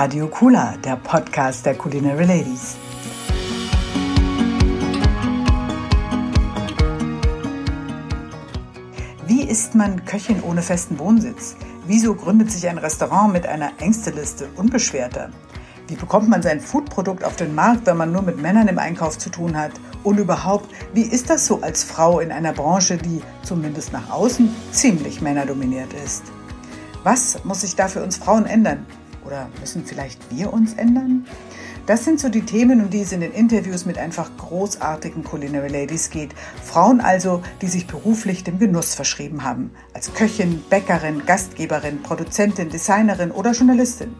Radio Kula, der Podcast der Culinary Ladies. Wie ist man Köchin ohne festen Wohnsitz? Wieso gründet sich ein Restaurant mit einer Ängsteliste unbeschwerter? Wie bekommt man sein Foodprodukt auf den Markt, wenn man nur mit Männern im Einkauf zu tun hat? Und überhaupt, wie ist das so als Frau in einer Branche, die zumindest nach außen ziemlich männerdominiert ist? Was muss sich da für uns Frauen ändern? Oder müssen vielleicht wir uns ändern? Das sind so die Themen, um die es in den Interviews mit einfach großartigen Culinary Ladies geht. Frauen also, die sich beruflich dem Genuss verschrieben haben. Als Köchin, Bäckerin, Gastgeberin, Produzentin, Designerin oder Journalistin.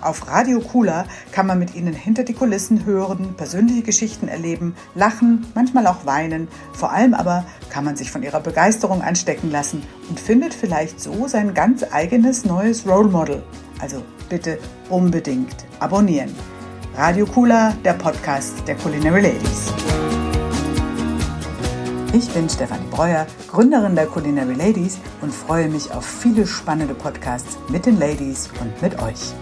Auf Radio Kula kann man mit ihnen hinter die Kulissen hören, persönliche Geschichten erleben, lachen, manchmal auch weinen. Vor allem aber kann man sich von ihrer Begeisterung anstecken lassen und findet vielleicht so sein ganz eigenes neues Role Model. Also bitte unbedingt abonnieren. Radio Kula, der Podcast der Culinary Ladies. Ich bin Stefanie Breuer, Gründerin der Culinary Ladies und freue mich auf viele spannende Podcasts mit den Ladies und mit euch.